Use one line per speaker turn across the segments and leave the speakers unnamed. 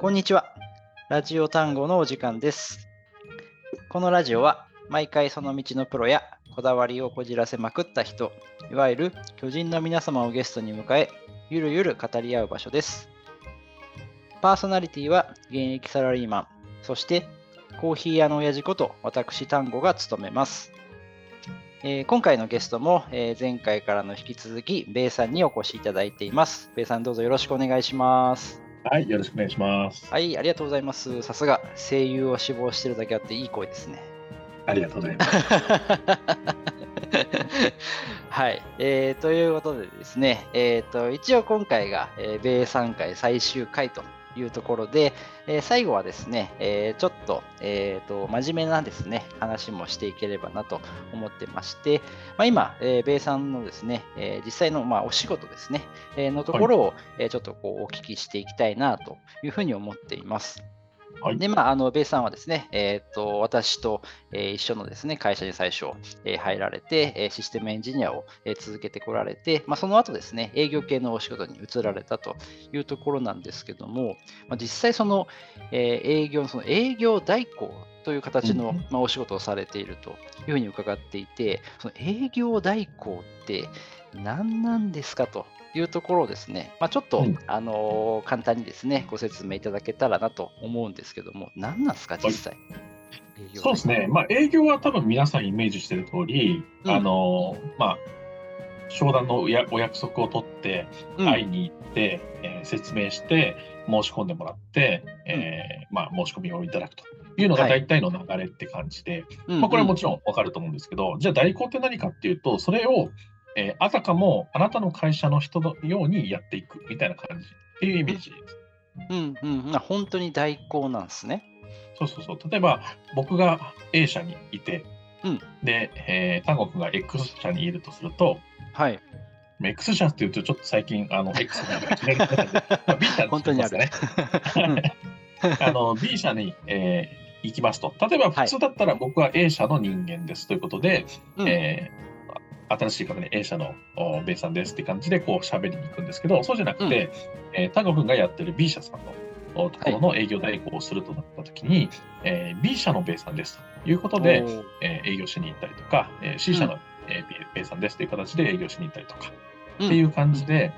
こんにちは。ラジオ単語のお時間です。このラジオは毎回その道のプロやこだわりをこじらせまくった人、いわゆる巨人の皆様をゲストに迎え、ゆるゆる語り合う場所です。パーソナリティは現役サラリーマン、そしてコーヒー屋の親父こと私単語が務めます。えー今回のゲストも、えー前回からの引き続き、ベイさんにお越しいただいています。ベイさんどうぞよろしくお願いします。
はい、よろしくお願いします。
はい、ありがとうございます。さすが声優を志望してるだけあっていい声ですね。
ありがとうございます。
はい、えーということでですね、えー、と一応今回が、えー米3回最終回というところで、えー最後はですね、えーちょっと,、えー、と真面目なですね話もしていければなと思ってまして、まあ、今、えー、米さんのですね、えー実際の、まあ、お仕事ですね、えーのところを、えーちょっとこうお聞きしていきたいなというふうに思っています。
はい
で、まあ、あの、ベイさんはですね、えっ、と、私と、えー一緒のですね、会社に最初、えー入られて、えーシステムエンジニアを、えー続けてこられて、まあ、その後ですね、営業系のお仕事に移られたというところなんですけども、まあ、実際その、えー営業の、その営業代行という形の、
うん。
まあ、お仕事をされているというふうに伺っていて、その営業代行って何なんですかというところをですね、まあ、ちょっと、
うん
あのー簡単にですね、ご説明いただけたらなと思うんですけども、何なんですか、実際？
そうですね。まあ、営業は多分皆さんイメージしてる通り、
うん。
あの、まあ、商談のおやお約束を取って、
うん。
会いに行って、えー説明して、申し込んでもらって、えーまあ、申し込みをいただくというのが
はい。
大体の流れって感じで、
うん。
まあ、これはもちろんわかると思うんですけど、じゃあ代行って何かっていうと、それを、えーあたかもあなたの会社の人のようにやっていくみたいな感じっていうイメージです。
うんうんうん、あ本当に代行なんですね。
そうそうそう。例えば、僕が A 社にいて、
うん
で、えー、単国が X 社にいるとすると、
はい。
X 社っていうと、ちょっと最近、あの、X がいきなり出たんで、まあ B 社に行きますね。あの、B 社に、えー行きますと。例えば、普通だったら僕は A 社の人間ですということで、
うん
えー新しい方に A 社のおベイさんですって感じでこう喋りに行くんですけど、そうじゃなくて、えー、単国がやってる B 社さんのおところの営業代行をするとなったときに、えー B 社のベイさんですということで、えー営業しに行ったりとか、えー C 社の、えーベイベイさんですという形で営業しに行ったりとか、
うん。
っていう感じで、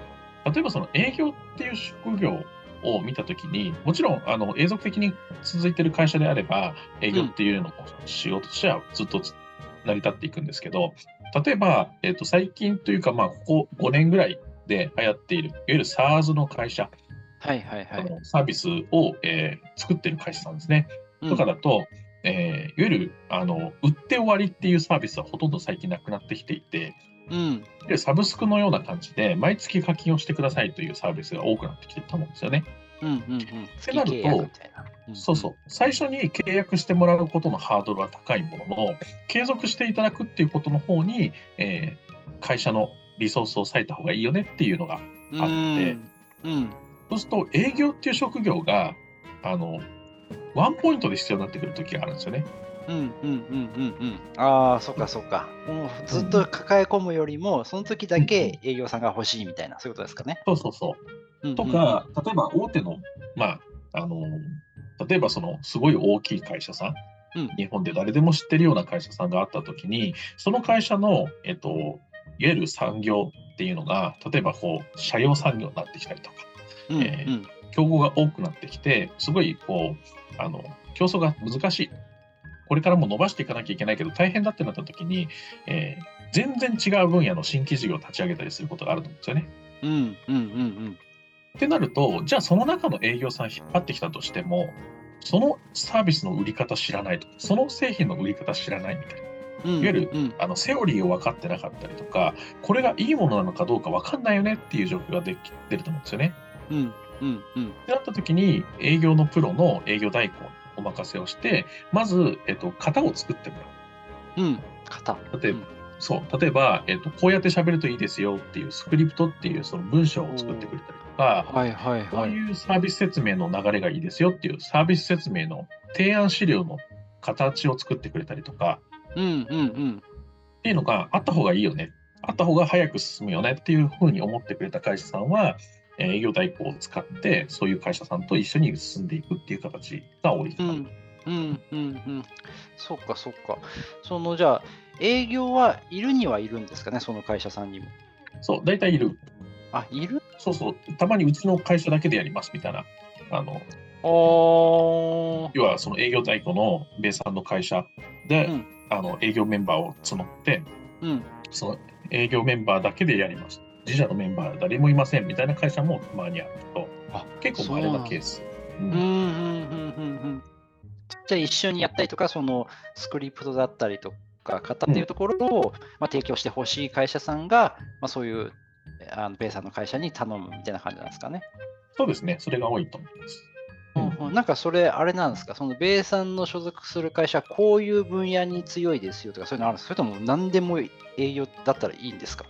例えばその営業っていう職業を見たときに、もちろんあの永続的に続いてる会社であれば、営業っていうのを仕事としてはずっとつ成り立っていくんですけど、例えば、えっと最近というか、まあ、ここ5年ぐらいで流行っている、いわゆる SARS の会社、
はいはいはい。
サービスを、えー作ってる会社さんですね。
うん
とかだと、えーいわゆるあの売って終わりっていうサービスはほとんど最近なくなってきていて、
うん。
でサブスクのような感じで、毎月課金をしてくださいというサービスが多くなってきてると思うんですよね。
うんうんうん。月
なるとそうそう。最初に契約してもらうことのハードルは高いものの、継続していただくっていうことの方に、えー会社のリソースを割いた方がいいよねっていうのが、
うん。
あって
うん。
そうすると営業っていう職業が、あの、ワンポイントで必要になってくる時があるんですよね。
うんうんうんうんうん。ああ、そっかそっか。もうずっと抱え込むよりも、その時だけ営業さんが欲しいみたいな、そういうことですかね。
そうそうそう。
うん
とか、例えば大手の、まあ、あの、例えばそのすごい大きい会社さん、
うん
日本で誰でも知ってるような会社さんがあったときに、その会社の、えっと、いわゆる産業っていうのが、例えばこう、社用産業になってきたりとか、
うんうん
えー競合が多くなってきて、すごいこう、あの、競争が難しい。これからも伸ばしていかなきゃいけないけど、大変だってなったときに、えー全然違う分野の新規事業を立ち上げたりすることがあると思うんですよね。
うんうんうん
ってなると、じゃあその中の営業さん引っ張ってきたとしても、そのサービスの売り方知らないとか、その製品の売り方知らないみたいな、
うん。
いわゆる
うん
あのセオリーを分かってなかったりとか、これがいいものなのかどうか分かんないよねっていう状況ができてると思うんですよね。
うんうんうん。
ってなった時に、営業のプロの営業代行にお任せをして、まず、えっと、型を作ってもらう。
うん。型。
例えば、そう、例えば、えっと、こうやって喋るといいですよっていうスクリプトっていうその文章を作ってくれたりとか、
はいはい
こう
はい。
いうサービス説明の流れがいいですよっていうサービス説明の提案資料の形を作ってくれたりとか
うんうんうん。
っていうのがあった方がいいよね。あった方が早く進むよねっていうふうに思ってくれた会社さんは、えー営業代行を使って、そういう会社さんと一緒に進んでいくっていう形が多いかな。
うん、うん、うん、うん。そっか、そっか。その、じゃあ、営業はいるにはいるんですかね、その会社さんにも。
そう、大体いる。
あ、いる？
そうそう、たまにうちの会社だけでやりますみたいな。あの。要はその営業代行の米さんの会社で、
うん
あの営業メンバーを募って、
うん。
その営業メンバーだけでやります。自社のメンバー誰もいませんみたいな会社もたまにあるけど、
あ
結構稀なケース。う
うんん、うん、うん、うん。うんじゃあ、一緒にやったりとか、そのスクリプトだったりとか、型っていうところを、まあ、提供してほしい会社さんが、まあ、そういうあのベイさんの会社に頼むみたいな感じなんですかね。
そうですね、それが多いと思います。うん。
うん。なんかそれ、あれなんですか、その米さんの所属する会社はこういう分野に強いですよとか、そういうのあるんですか？それとも何でも営業だったらいいんですか？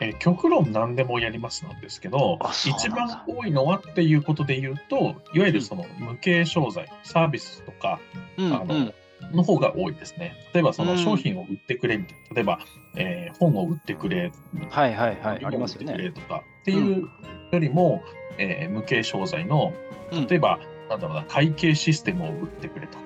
えー極論何でもやりますなんですけど一番多いのはっていうことで言うと、いわゆるその無形商材、サービスとか
うん。
あのの方が多いですね。例えばその
うん
商品を売ってくれみたいな、例えば、えー本を売ってくれ、
はいはいはい、ありますよね。
とかっていうよりも、えー無形商材の
うん
例えば、なんだろうな、会計システムを売ってくれとか、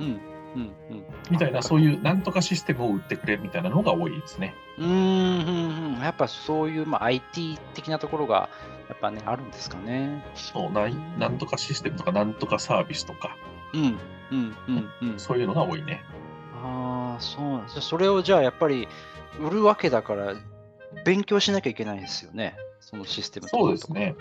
うんうんうん
みたいな、そう
う。
いうなんとかシステムを売ってくれみたいなのが多いですね。
うーんうんうん、やっぱそういう、まあ、IT 的なところがやっぱね、あるんですかね。
そうないなんとかシステムとか、なんとかサービスとか、
うんうんうんうん。
そういうのが多いね。
ああ、そうなんです。それをじゃあやっぱり売るわけだから、勉強しなきゃいけないですよね。そのシステムとか
そうですね。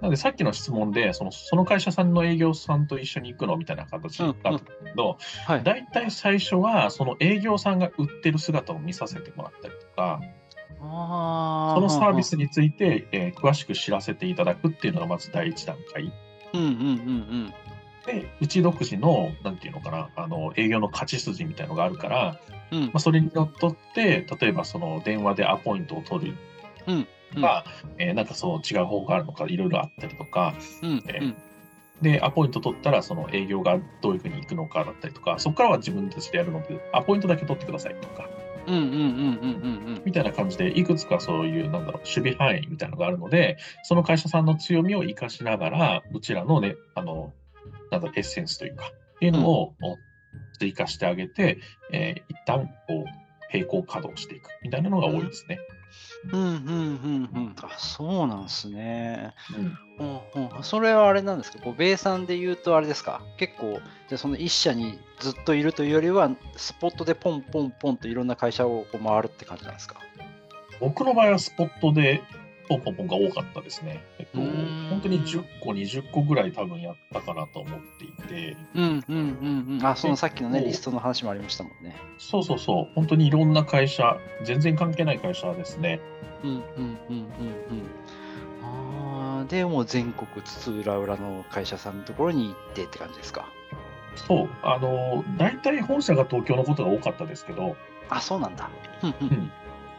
なので、さっきの質問で、そのその会社さんの営業さんと一緒に行くのみたいな形だったんだけど、
はい。
大体最初は、その営業さんが売ってる姿を見させてもらったりとか、
あ
そのサービスについて、えー詳しく知らせていただくっていうのがまず第一段階。
うんうんうん
で、うち独自の、なんていうのかな、あの営業の勝ち筋みたいのがあるから、
うん。うん
まあ、それにのっとって、例えばその電話でアポイントを取る。
うん。
とか、えーなんかそう違う方法があるのか、いろいろあったりとか、
うん。
えー
うん
で、アポイント取ったら、その営業がどういうふうに行くのかだったりとか、そこからは自分たちでやるので、アポイントだけ取ってくださいとか、
うん。うん。うん。うん。うん。
みたいな感じで、いくつかそういう、なんだろう、守備範囲みたいなのがあるので、その会社さんの強みを生かしながら、うちらのね、あの、なんだエッセンスというか、っていうのを追加してあげて、えー一旦、こう、並行稼働していくみたいなのが多いですね。
うんうんうんうん。あ、そうなんですね。
うん
うんうん、それはあれなんですか、こう米産で言うとあれですか、結構、じゃあその一社にずっといるというよりは、スポットでポンポンポンといろんな会社をこう回るって感じなんですか？
僕の場合はスポットでポンポンポンが多かったですね。えっと、本当に10個、20個ぐらい多分やったかなと思っていて、
うんうんうんうん。あ、そのさっきのね、リストの話もありましたもんね。
そうそうそう、本当にいろんな会社、全然関係ない会社ですね。
うんうんうんうんうん。ああ、でもう全国津々浦々の会社さんのところに行ってって感じですか？
そう、あの、大体本社が東京のことが多かったですけど、
あ、そうなんだ。うん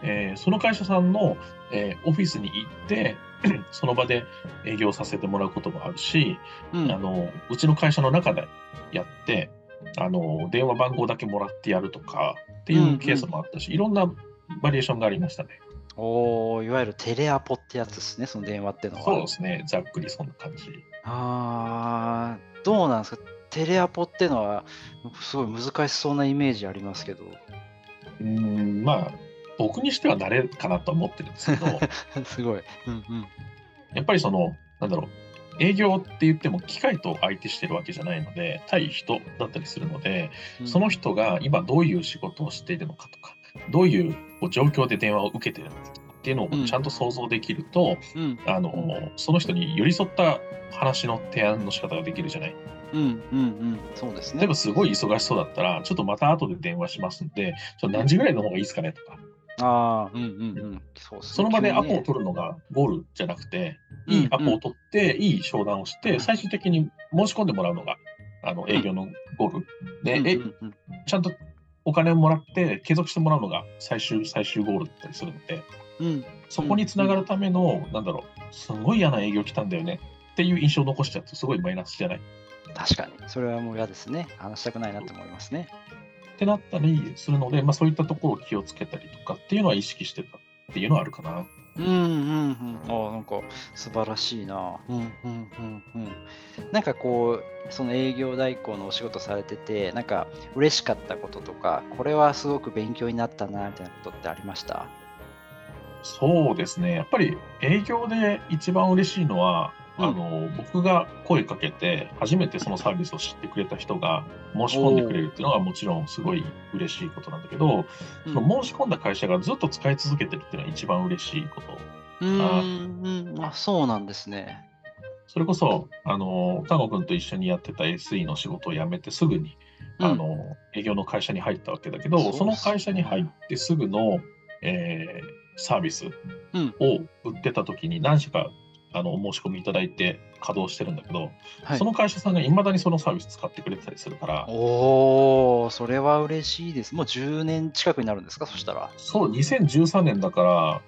えーその会社さんの、えーオフィスに行って、その場で営業させてもらうこともあるし、
うん
あのうちの会社の中でやってあの、電話番号だけもらってやるとかっていうケースもあったし、いろんなバリエーションがありましたね。
おーいわゆるテレアポってやつですね、その電話ってのは。
そうですね、ざっくりそんな感じ。
あーどうなんですか？テレアポってのはすごい難しそうなイメージありますけど。
うーん、まあ、僕にしては慣れかなと思ってるんですけど、
すごい。うんうん。
やっぱりその、なんだろう、営業って言っても機械と相手してるわけじゃないので、対人だったりするので、その人が今どういう仕事をしているのかとか、どういう状況で電話を受けているのかっていうのを
うん
ちゃんと想像できると、
うん
あのその人に寄り添った話の提案の仕方ができるじゃない。
うんうんうん。そうですね。
例えばすごい忙しそうだったら、ちょっとまた後で電話しますんで、ちょっと何時ぐらいの方がいいですかねとか、
ああ、うんうんうん。そう
その場でアポを取るのがゴールじゃなくて、
うん
いいアポを取って、いい商談をして、最終的に申し込んでもらうのがあの営業のゴール。で、え
うんうんうん
ちゃんとお金をもらって継続してもらうのが最終最終ゴールだったりするので、
うん
そこにつながるための、なんだろう、すごい嫌な営業来たんだよねっていう印象を残しちゃうとすごいマイナスじゃない？
確かに。それはもう嫌ですね。話したくないなって思いますね。
ってなったりするので、まあ、そういったところを気をつけたりとかっていうのは意識してたっていうのはあるかな。
うんうんうん。ああ、なんか素晴らしいな。うんうんうんうん。なんかこう、その営業代行のお仕事されてて、なんか嬉しかったこととか、これはすごく勉強になったなみたいなことってありました？
そうですね。やっぱり営業で一番嬉しいのは、
うん
あの、僕が声かけて、初めてそのサービスを知ってくれた人が申し込んでくれるっていうのがもちろんすごい嬉しいことなんだけど、
うん
その申し込んだ会社がずっと使い続けてるっていうのが一番嬉しいこと。
うーんうん。あ、そうなんですね。
それこそ、あの、丹後君と一緒にやってた SE の仕事を辞めてすぐに、あの、営業の会社に入ったわけだけど、
そ
の会社に入ってすぐの、えーサービス
うん
を売ってた時に何社かあのお申し込みいただいて稼働してるんだけど、
はい
その会社さんがいまだにそのサービス使ってくれてたりするから、
おお、それは嬉しいです。もう10年近くになるんですか、そしたら。
そう、2013年だから、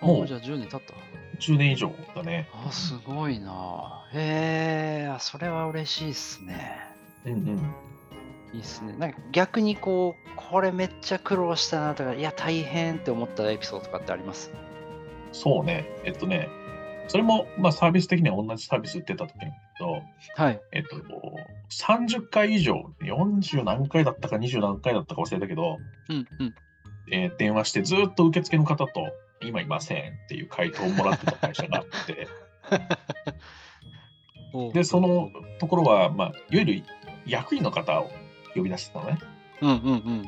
もう
あじゃあ10年経った。
10年以上だね。
あ、すごいな。へえ、あそれは嬉しいですね。
うんうん。
いいっすね。なんか逆にこう、これめっちゃ苦労したなとか、いや、大変って思ったエピソードとかってあります？
そうね。えっとね、それも、まあ、サービス的には同じサービス売ってた時なんだけど、
はい。
えっと、30回以上、40何回だったか20何回だったか忘れたけど、
うんうん。
えー電話してずっと受付の方と、今いませんっていう回答をもらってた会社があって、で、そのところは、まあ、いわゆる役員の方を呼び出してたのね。
うんうんうん。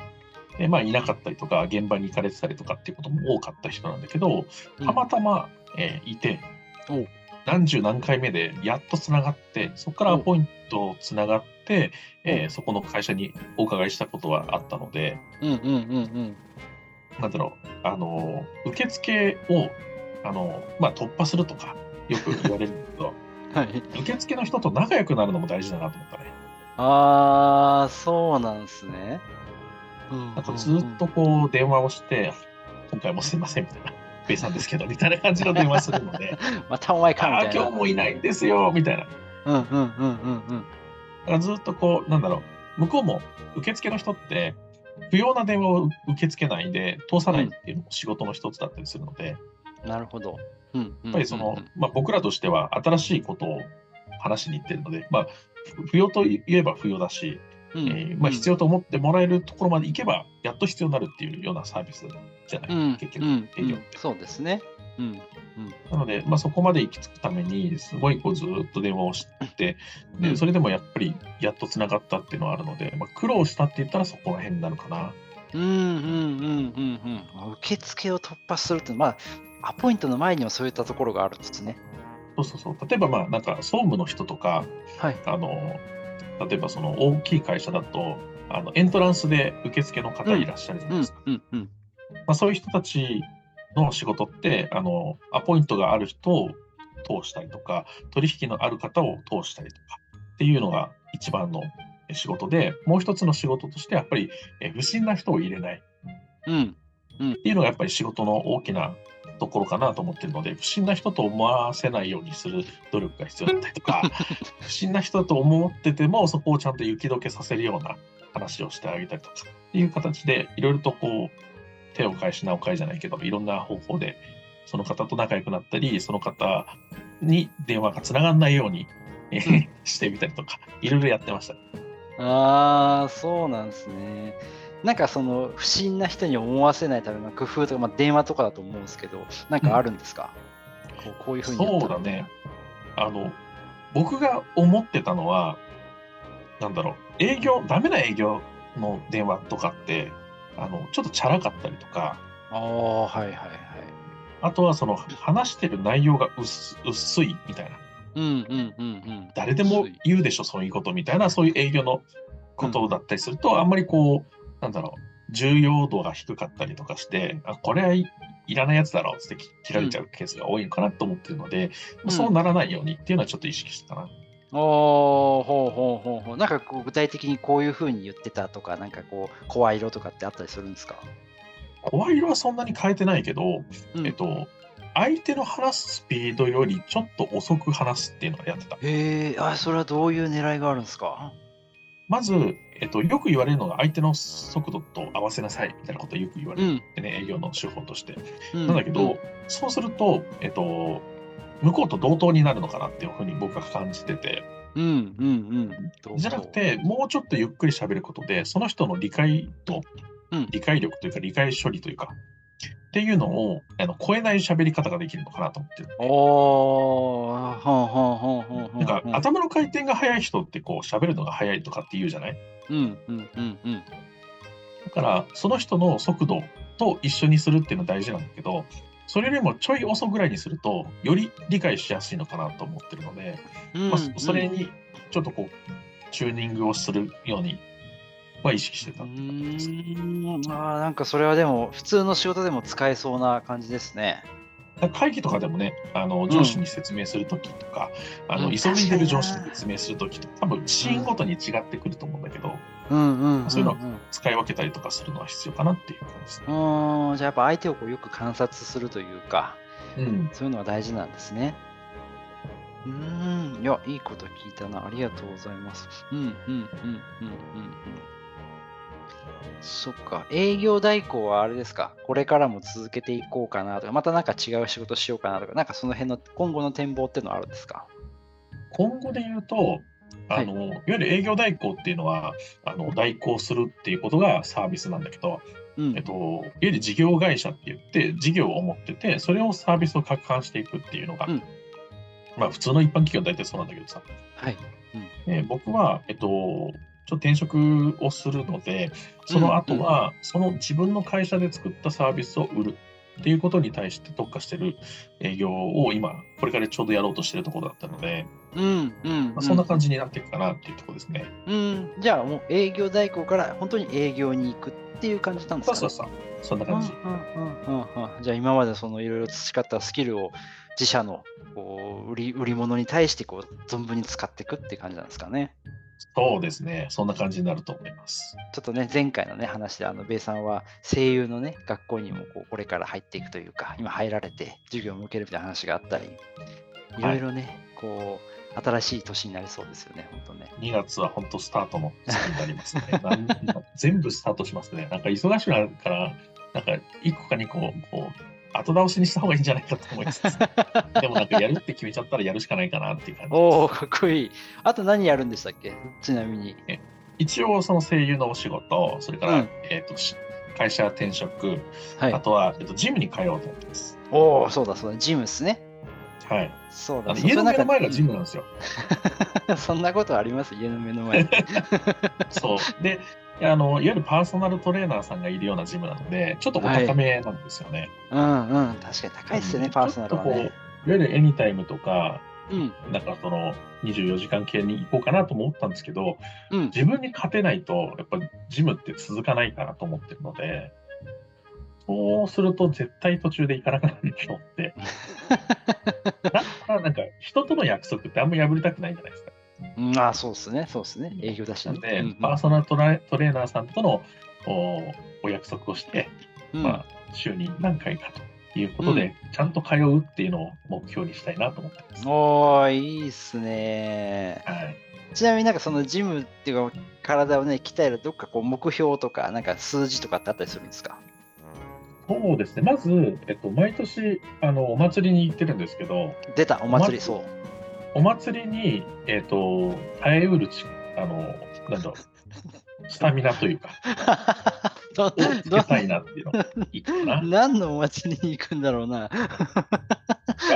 で、まあ、いなかったりとか、現場に行かれてたりとかっていうことも多かった人なんだけど、
うん
たまたま、えーいて
お、
何十何回目でやっとつながって、そこからアポイントつながって、えーそこの会社にお伺いしたことはあったので、
うんうんうんうん。
なんだろう、あの、受付を、あの、まあ、突破するとか、よく言われるんだけど、
はい。
受付の人と仲良くなるのも大事だなと思ったね。
ああ、そうなんすね。うん
なんかずっとこう電話をして、今回もすいませんみたいな、ペイさんですけど、みたいな感じの電話するので、
またお前かみたいな。
今日もいないんですよ、みたいな。
うんうんうんうんうん。
だからずっとこう、なんだろう、向こうも受付の人って、不要な電話を受け付けないで通さないっていうのも仕事の一つだったりするので、
なるほど。うんうんうんうん
やっぱりその、まあ、僕らとしては新しいことを話しに行ってるので、まあ、ふ不要と言えば不要だし、
うん
えーまあ、必要と思ってもらえるところまで行けば、やっと必要になるっていうようなサービスじゃない、
うん
結局、
うん
営業って。
そうですね。うん
なので、まあ、そこまで行き着くために、すごいこうずっと電話をして、で
うん
それでもやっぱりやっとつながったっていうのはあるので、まあ、苦労したって言ったらそこら辺になるかな。
うんうんうんうんうんうん。受付を突破するって、まあ、アポイントの前にもそういったところがあるんですね。
そうそうそう。例えば、まあ、なんか総務の人とか、
はい。
あの、例えばその大きい会社だと、あのエントランスで受付の方いらっしゃるじゃな
うん
いですか。まあ、そういう人たちの仕事って、あの、アポイントがある人を通したりとか、取引のある方を通したりとかっていうのが一番の仕事で、もう一つの仕事として、やっぱりえ不審な人を入れない
うん。
っていうのがやっぱり仕事の大きなところかなと思ってるので、不審な人と思わせないようにする努力が必要だったりとか、不審な人だと思ってても、そこをちゃんと雪解けさせるような話をしてあげたりとかっていう形で、いろいろとこう、手を返し、名を返じゃないけど、いろんな方法で、その方と仲良くなったり、その方に電話がつながらないように、えーしてみたりとか、いろいろやってました。
ああ、そうなんですね。なんかその不審な人に思わせないための工夫とか、まあ、電話とかだと思うんですけど、なんかあるんですか、こうこういうふうにやったら
そうだね。あの、僕が思ってたのは、なんだろう、営業、ダメな営業の電話とかって、あの、ちょっとチャラかったりとか、
ああ、はいはいはい。
あとはその話してる内容が薄薄いみたいな。
うんうんうんうん。
誰でも言うでしょ、そういうことみたいな、そういう営業のことだったりすると、あんまりこう、なんだろう、重要度が低かったりとかして、あ、これはい、いらないやつだろうって切られちゃうケースが多いのかなと思ってるので、
うん
そうならないようにっていうのはちょっと意識してたな。
おーほうほうほうほう。なんかこう具体的にこういうふうに言ってたとか、なんかこう、声色とかってあったりするんですか？
声色はそんなに変えてないけど、
うん
えっと、相手の話すスピードよりちょっと遅く話すっていうのをやってた。
へえ、あ、それはどういう狙いがあるんですか？
まず、えっと、よく言われるのが相手の速度と合わせなさいみたいなことをよく言われる、
うん。
ね、営業の手法として。
うん。
なんだけど、、そうすると、えっと、向こうと同等になるのかなっていうふうに僕は感じてて、
うんうん
じゃなくて、もうちょっとゆっくり喋ることで、その人の理解度、
うん。
理解力というか、理解処理というか、っていうのをあの超えない喋り方ができるのかなと思ってる。
おー、ほんほんほんほんほん。
なんか、頭の回転が速い人って、こう、喋るのが速いとかって言うじゃない？
うんうんうんうん。
だから、その人の速度と一緒にするっていうのは大事なんだけど、それよりもちょい遅ぐらいにすると、より理解しやすいのかなと思ってるので、まあ、そそれにちょっとこう、チューニングをするようには意識してた
う。ーん、あーなんかそれはでも普通の仕事でも使えそうな感じですね。
会議とかでもね、あの上司に説明するときとか、あの
うん
急いでる上司に説明するときとか、多分シーンごとに違ってくると思うんだけど、
うんうんうん、
そういうの
ん
使い分けたりとかするのは必要かなっていう感じですね。
うーん、じゃあやっぱ相手をこうよく観察するというか、
うん、
そういうのは大事なんですね。うーん、いや、いいこと聞いたな。ありがとうございます。うん、うん、うん、うん、うん、うん。そっか。営業代行はあれですか。これからも続けていこうかなとか、またなんか違う仕事しようかなとか、なんかその辺の今後の展望っていうのはあるんですか。
今後で言うと、あのい。わゆる営業代行っていうのはあの代行するっていうことがサービスなんだけど、
うん。
えっと、いわゆる事業会社って言って事業を持っててそれをサービスを拡販していくっていうのが、
うん。
まあ普通の一般企業は大体そうなんだけどさ、
はい。
で僕は、えっと、ちょっと転職をするので、その後は、その自分の会社で作ったサービスを売るっていうことに対して特化してる営業を今、これからちょうどやろうとしてるところだったので、
うん、うん。
まあ、そんな感じになっていくかなっていうところですね。
うん、じゃあもう営業代行から本当に営業に行くっていう感じなんですかね？
そうそうそう、そんな感じ。
うんうんうんうんうんじゃあ今までそのいろいろ培ったスキルを自社のこう売り売り物に対してこう存分に使っていくって感じなんですかね？
そうですね、そんな感じになると思います。
ちょっとね前回のね話であのベイさんは声優のね学校にもこうこれから入っていくというか今入られて授業を受けるみたいな話があったりいろいろね、こう新しい年になりそうですよね本当ね。
2月は本当スタートの月になりますね。全部スタートしますね。なんか忙しくなるから、なんか1個か2個、こう、後倒しにした方がいいんじゃないかと思いつつ、でもなんかやるって決めちゃったらやるしかないかなっていう感じ
おおかっこいい。あと何やるんでしたっけ？ちなみに。
一応その声優のお仕事、それから、
うん
えー、とし会社転職、
はい
あ。とは、えー、とジムに通おうと思ってます。
おおそうだそうだジムですね。
はい。
そうだ
家の目の前がジム
ム
なんですよ。
そんなことあります？家の目の前に。
そう。で、あのいわゆるパーソナルトレーナーさんがいるようなジムなので、ちょっとお高めなんですよね。
うんうん、確かに高いですよね、
うん
パーソナルはね。
いわゆるエニタイムとか、
うん、
なんかその24時間系に行こうかなと思ったんですけど、
うん。
自分に勝てないと、やっぱジムって続かないかなと思ってるので、そうすると絶対途中で行かなくなると思って。だからなんか人との約束ってあんま破りたくないじゃないですか。
うん、ああ、そうですね、そうですね。営業だしね。
なんで、
うん
パーソナルトレーナーさんとのおお約束をして、
うん
まあ、週に何回かということで、ちゃんと通うっていうのを目標にしたいなと思ってます。
おー、いいっすね。
はい
ちなみになんかそのジムっていうか、体をね、鍛えるどっかこう目標とか、なんか数字とかってあったりするんですか？
そうですね、まず、えっと、毎年あのお祭りに行ってるんですけど、
出た、お祭り、そう。
お祭りに、えっと、耐えうるち、あの、なんだろう、スタミナというか、
ど
をつけたいなっていうのがいいかな。
何のお祭りに行くんだろうな。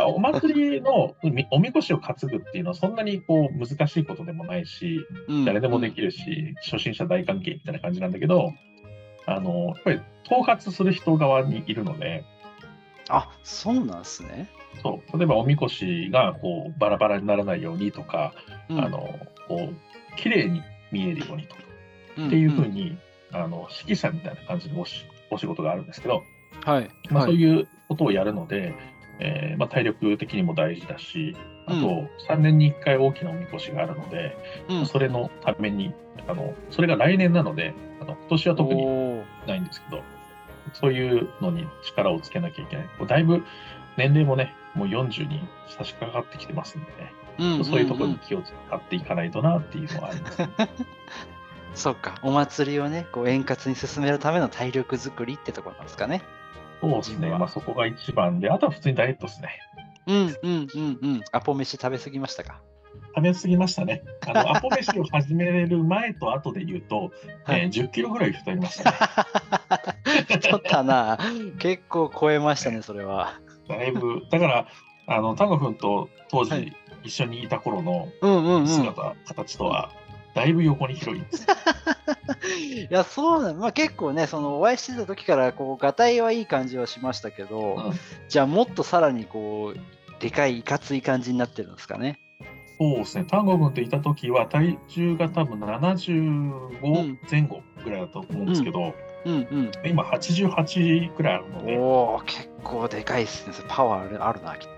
お祭りのみおみこしを担ぐっていうのはそんなにこう難しいことでもないし、
うん
誰でもできるし、初心者大歓迎みたいな感じなんだけど、あの、やっぱり統括する人側にいるので、
あ、そうなんですね。
そう。例えばおみこしがこうバラバラにならないようにとか、
うん。
あのこう綺麗に見えるようにとか
うん。
っていうふうに、あの指揮者みたいな感じのおしお仕事があるんですけど、
はい。
まあ、
はい。
そういうことをやるので、えーまあ、体力的にも大事だし、あと
うん。
3年に1回大きなおみこしがあるので、
うん。
それのためにあの、それが来年なので、あの今年は特にないんですけど、そういうのに力をつけなきゃいけない。だいぶ年齢もね、もう40に差し掛かってきてますんでね、
うん
そういうところ
ん
に気を使っていかないとなっていうのはあります、ね
そっか、お祭りをね、こう円滑に進めるための体力作りってところなんですかね。
そうですね。まあそこが一番で、あとは普通にダイエットですね。
うんうんうんうん。アポ飯食べ過ぎましたか？
食べ過ぎましたね。あの アポ飯を始めれる前と後で言うと、
はい
えー10キロぐらい太りましたね。
太ったな。結構超えましたね、それは。
だいぶ、だから、あの、タンゴ君と当
は
時一緒にいた頃の
うんうんうん。
姿、形とは、だいぶ横に広いんです。
いや、そうなの。まあ結構ね、そのお会いしてた時から、こう、がたいはいい感じはしましたけど、
うん
じゃあもっとさらにこう、でかい、いかつい感じになってるんですかね。
そうですね。タンゴ君といた時は体重が多分
うん
75前後ぐらいだと思うんですけど、
うんうん。
今88ぐらいあるので、
おお、結構でかいっすね。パワーあるあるな、きっと。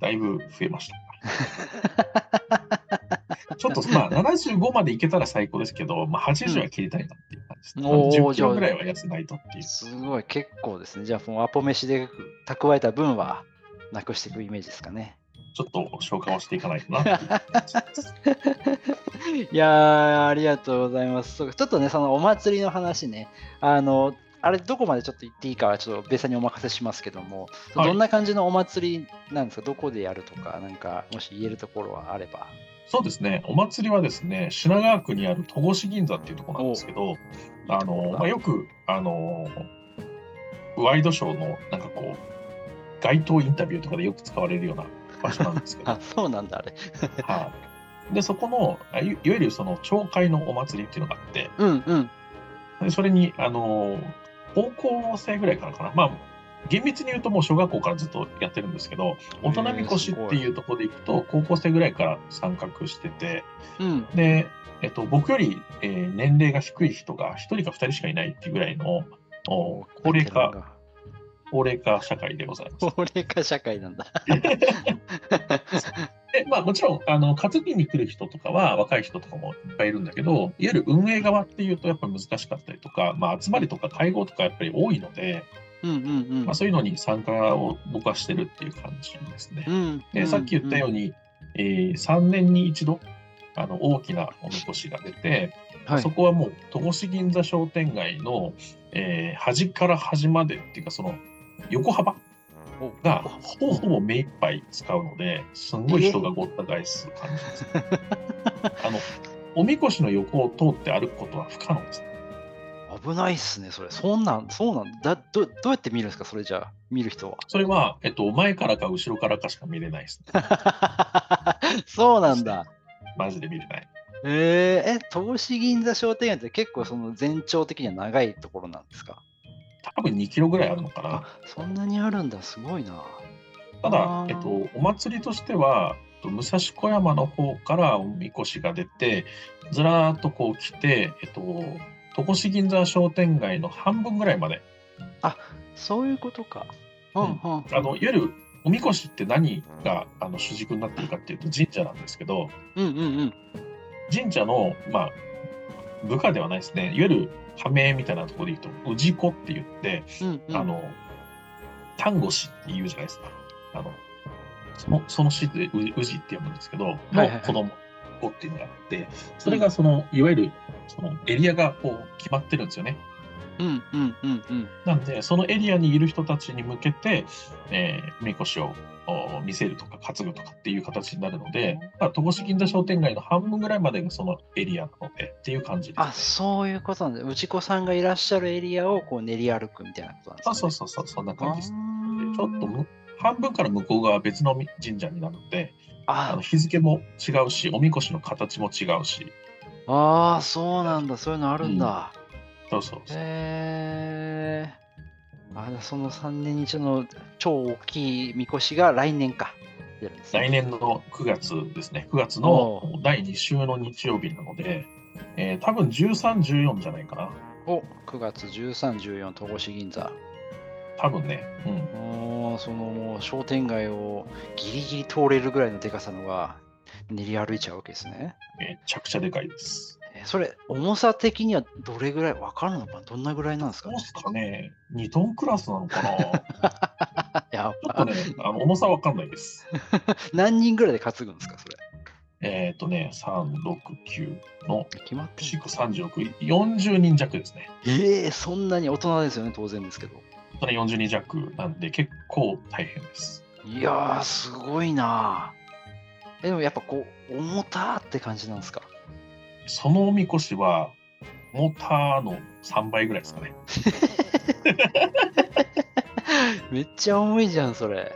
だいぶ増えました。ちょっとまあ75までいけたら最高ですけど、まあ、80は切りたいなっていう感じですね。
うんおー
10キロぐらいは痩せないとっていう。
すごい、結構ですね。じゃあ、もうアポ飯で蓄えた分は、なくしていくイメージですかね。
ちょっと消化をしていかないとな。い
やー、ありがとうございます。ちょっとね、そのお祭りの話ね、あの、あれ、どこまでちょっと言っていいかは、ちょっと別にお任せしますけども、
はい。
どんな感じのお祭りなんですか、どこでやるとか、なんか、もし言えるところはあれば。
そうですね、お祭りはですね、品川区にある戸越銀座っていうところなんですけど、あのまあ、よくあのワイドショーのなんかこう、街頭インタビューとかでよく使われるような場所なんですけど、
あ、そうなんだ、あれ。
はい、でそこのあいいわゆるその町会のお祭りっていうのがあって、
うんうん。
でそれにあの高校生ぐらいからかな、まあ、厳密に言うともう小学校からずっとやってるんですけど、大人みこしっていうところで行くと、高校生ぐらいから参画してて、
うん。
で、えっと、僕より、えー年齢が低い人が1人か2人しかいないっていうぐらいのお高齢化、。高齢化社会でございます。
高齢化社会なんだ。
で、まあもちろん、あの、担ぎに来る人とかは若い人とかもいっぱいいるんだけど、いわゆる運営側っていうとやっぱ難しかったりとか、まあ集まりとか会合とかやっぱり多いので、
うんうんうん
まあそういうのに参加を僕はしてるっていう感じですね。
うん。
で、さっき言ったよう
に。
に、えー3年に一度、あの、大きなおみこしが出て、
はい
そ。こはもう戸越銀座商店街の、えー端から端までっていうかその横幅
お
がほぼほぼ目いっぱい使うのですんごい人がごった返す感じです。あのおみこしの横を通って歩くことは不可能です。
危ないっすね、それ。そんなん、そうなんだ。どどうやって見るんですか、それじゃあ、見る人は。
それは、えっと、前からか後ろからかしか見れないです、ね。
そうなんだ。
マジで見れない。
えー、え、戸越銀座商店街って結構その全長的には長いところなんですか？
多分2キロぐらいあるのかな。
あ、そんなにあるんだ、すごいな。
ただえっと、お祭りとしては、えっと武蔵小山の方からおみこしが出て、ずらーっとこう来て、えっと、戸越銀座商店街の半分ぐらいまで、
そういうことか。うんうん。
あのいわゆるおみこしって何があの主軸になってるかっていうと神社なんですけど、
うんうんうん。
神社の、まあ、部下ではないですね、いわゆる加盟みたいなところで言うと、氏子って言って、
うんうん、
あの、丹後氏って言うじゃないですか。あの、その、その氏でう氏って読むんですけど、の子供子っていうのがあって、それがその、いわゆる、そのエリアがこう決まってるんですよね。
うんうんうんうん。
なんで、そのエリアにいる人たちに向けて、えー、みこしをお見せるとか担ぐとかっていう形になるので、まあ、戸越銀座商店街の半分ぐらいまでがそのエリアなのでっていう感じです、
あ、そういうことなんだ。内子さんがいらっしゃるエリアをこう練り歩くみたいなことなんです
あ
ね。
そうそうそう、そんな感じです。で
あ
ちょっとむ半分から向こう側は別の神社になるので、あ
あ
の日付も違うし、おみこしの形も違うし、
あー、そうなんだ。そういうのあるんだ。
そうそうそう。
へえ。あその3年に一度の超大きいみこしが来年か。
来年の9月ですね、9月
お
の第2週の日曜日なので、えー多分13、14じゃないかな。
お9月13、14、戸越銀座。
多分ね、うん。
その商店街をギリギリ通れるぐらいのでかさのが練り歩いちゃうわけですね。
めちゃくちゃでかいです。
えそれ、重さ的にはどれぐらいわかるのかな？どんなぐらいなんですかね？
すかね ?2 トンクラスなのかな？ちょ
や
っとね、あの重さわかんないです。
何人ぐらいで担ぐんですかそれ？
えっ、とね、3、6、9の
決まってん
4、5、36、40人弱ですね。
ええそんなに大人ですよね、当然ですけど。
それ40人弱なんで結構大変です。
いやー、すごいなーえ、でもやっぱこう、重たーって感じなんですか？
そのおみこしは、モーターの3倍ぐらいですかね。
めっちゃ重いじゃん、それ。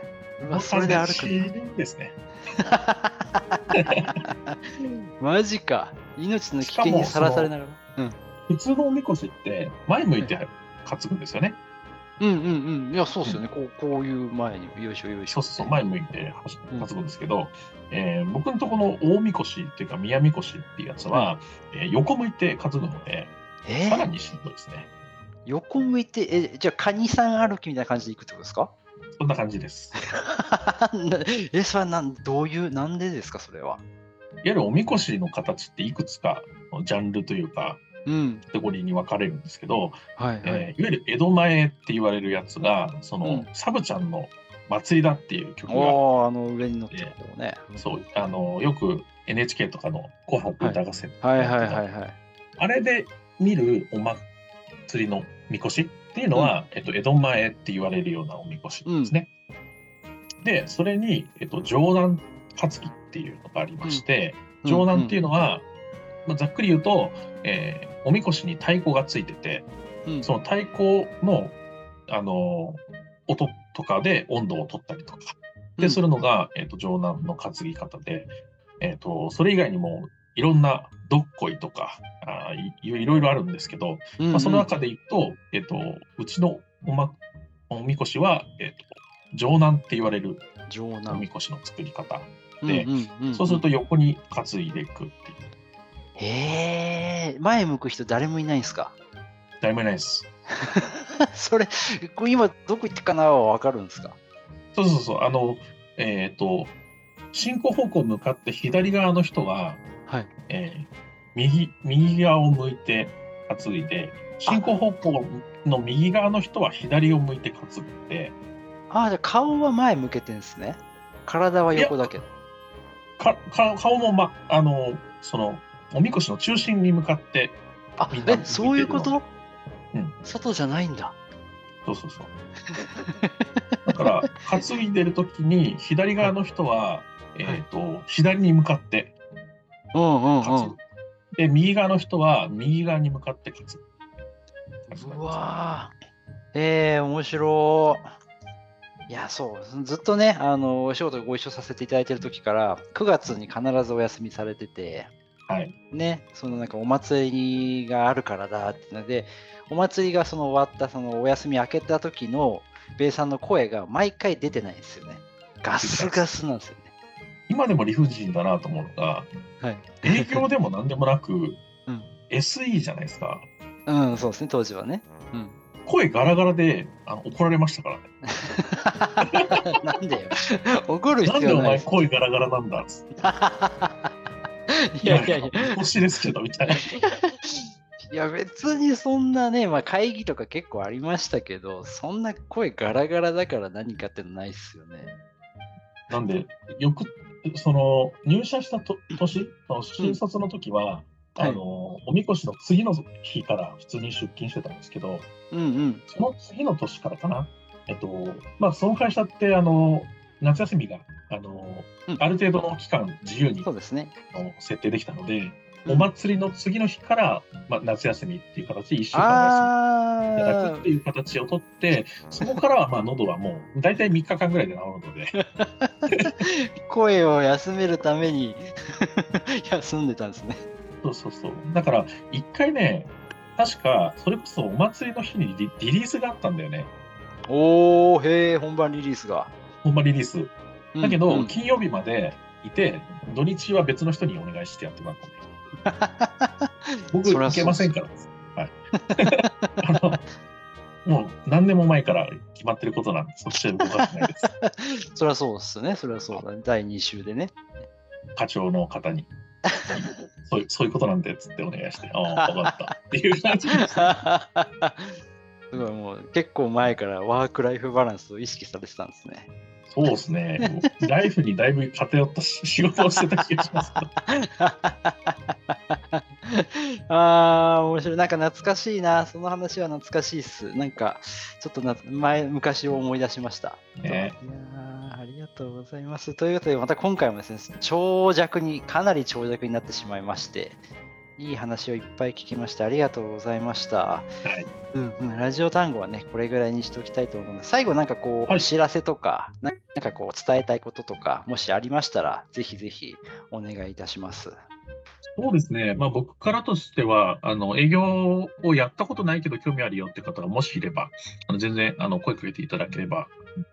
うわ、それで歩く
ですね。
の。マジか。命の危険にさらされながら。うん。
普通のおみこしって前向いて担ぐんですよね。
うんうんうん。いや、そうっすよね。こうこういう前に、よいしょよいしょ。
そうそうそう、前向いて担ぐんですけど、えー僕のところの大みこしっていうか宮みこしっていうやつは、えー横向いて担ぐので、
えー、
さらにしんどいですね。
横向いて、え、じゃあ、カニさん歩きみたいな感じで行くってことですか？
そんな感じです。
な え、それはなん、どういう、なんでですか、それは？
いわゆるおみこしの形っていくつかのジャンルというか、
うん。
カテゴリーに分かれるんですけど、
はいはい。
えーいわゆる江戸前って言われるやつが、その、
うん
サブちゃんの祭りだっていう曲が、
あの上に乗ってる方ね。
そう、あの、よく NHK とかの紅白歌合戦
はいはいはいはい。
あれで見るお祭りのみこしっていうのは、えっと、江戸前って言われるようなおみこしですね。で、それに、えっと、上南担ぎっていうのがありまして、上南っていうのは、まあ、ざっくり言うと、えーおみこしに太鼓がついてて、
うん、うん
その太鼓の、あの音とかで温度を取ったりとか、で、するのが、えっと、上南の担ぎ方で、えっと、それ以外にも、いろんなどっこいとかあーいいろいろあるんですけど、
うんうん。
まあ、その中でいくと、えっと、うちのお,、ま、おみこしは、えっと、上南って言われる
上
お
南
みこしの作り方。
うん
でそうすると横に担いでいくっていう。
へえ前向く人誰もいないんですか？
誰もいないです。
それ今どこ行ってかなは分かるんですか？
そうそうそう。あの、えっ、と、進行方向向かって左側の人は、
はい。
えー右、右側を向いて担いで、進行方向の右側の人は左を向いて担ぐんで、
ああじゃあ顔は前向けてんですね。体は横だけど。
かか顔も、ま、あの、その、おみこしの中心に向かって、
あえそういうこと、
うん
外じゃないんだ
そうそうそう。だから、担いでるときに、左側の人は、えっ、と、左に向かって
うんうん
担ぐ。で、右側の人は右側に向かって担ぐ。
うわーえー、面白い。いや、そう、ずっとね、あの、お仕事ご一緒させていただいてる時から、9月に必ずお休みされてて、
はい。
ね、そのなんかお祭りがあるからだってので、お祭りがその終わった、そのお休み明けた時の、ベイさんの声が毎回出てないんですよね。ガスガスなんですよね。
今でも理不尽だなと思うのが、
はい。
営業でも何でもなく、
うん
SE じゃないですか。
うん、そうですね、当時はね。うん。
声ガラガラであの怒られましたからね。
なんでよ。怒る
なんでお前
必要ないです。
声ガラガラなんだっつって。
いやいやいや。
腰ですけど、みたいな。
いや別にそんなね、まあ、会議とか結構ありましたけど、そんな声ガラガラだから何かってのないっすよね。
なんで、よく、その、入社したと年、新卒の時は、
はい
あの、おみこしの次の日から普通に出勤してたんですけど、
うんうん。
その次の年からかな？えっと、まあ、その会社って、あの、夏休みが、あの、
うん
ある程度の期間自由に
そうですね。
設定できたので、
うん
お祭りの次の日から、まあ、夏休みっていう形で1週間休みいただ
あ
くっていう形をとって、そこからはまあ喉はもう大体3日間ぐらいで治るので、
ー、声を休めるために 休んでたんですね。
そうそうそう。だから、一回ね、確か、それこそお祭りの日にリリリースがあったんだよね。
おー、へえ、本番リリースが。
本場リリース。だけど、
うんうん
金曜日までいて、土日は別の人にお願いしてやってもらったんだよ。僕、行けませんから。はい。あの、もう何年も前から決まってることなんで、そっちで動かせないです。
そりゃそうっすね。そりゃそうだね。第2週でね。
課長の方に。そういうそういうことなんで、つってお願いして、ああ、分かった。っていう感じです。
すごいもう結構前からワークライフバランスを意識されてたんですね。
そうですね。ライフにだいぶ偏ったし仕事をしてた気がします。
ああ、面白い。なんか懐かしいな。その話は懐かしいっす。なんか、ちょっとな前、昔を思い出しました。
ね
いやーありがとうございます。ということで、また今回もですね、長尺に、かなり長尺になってしまいまして、いい話をいっぱい聞きまして、ありがとうございました。
はい。
うんうん、ラジオ単語はね、これぐらいにしておきたいと思うので、最後なんかこう、
はい
お知らせとか、ななんかこう、伝えたいこととか、もしありましたら、ぜひぜひお願いいたします。
そうですね。まあ僕からとしては、あの、営業をやったことないけど興味あるよって方がもしいれば、あの全然、あの、声かけていただければ、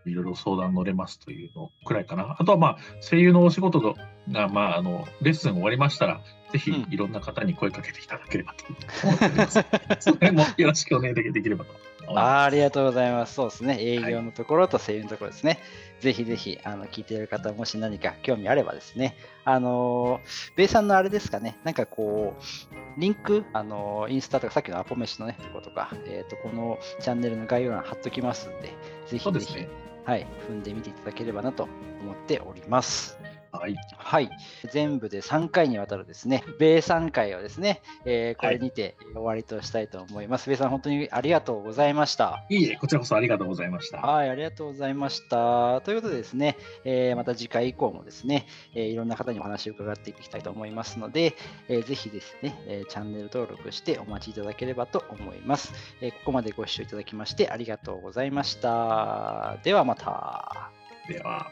いろいろ相談乗れますというのくらいかな。あとはまあ、声優のお仕事が、まあ、あの、レッスン終わりましたら、ぜひ
うん
いろんな方に声かけていただければと思っております。それもよろしくお願いできればと思います。
あーありがとうございます。そうですね。営業のところと声優のところですね。ぜひぜひ、あの、聞いている方、もし何か興味あればですね、あのー、ベイさんのあれですかね、なんかこう、リンク、あのー、インスタとか、さっきのアポ飯のね、とことか、えっ、と、このチャンネルの概要欄貼っときますんで、ぜひぜひ、
ね。
はい、踏んでみていただければなと思っております。
はい。
はい。全部で3回にわたるですね、米3回をですね、えーこれにて終わりとしたいと思います。米さん、本当にありがとうございました。
いいえ、こちらこそありがとうございました。
はい、ありがとうございました。ということでですね、えーまた次回以降もですね、えーいろんな方にお話を伺っていきたいと思いますので、えーぜひですね、えーチャンネル登録してお待ちいただければと思います、えーここまでご視聴いただきましてありがとうございました。ではまた。
では。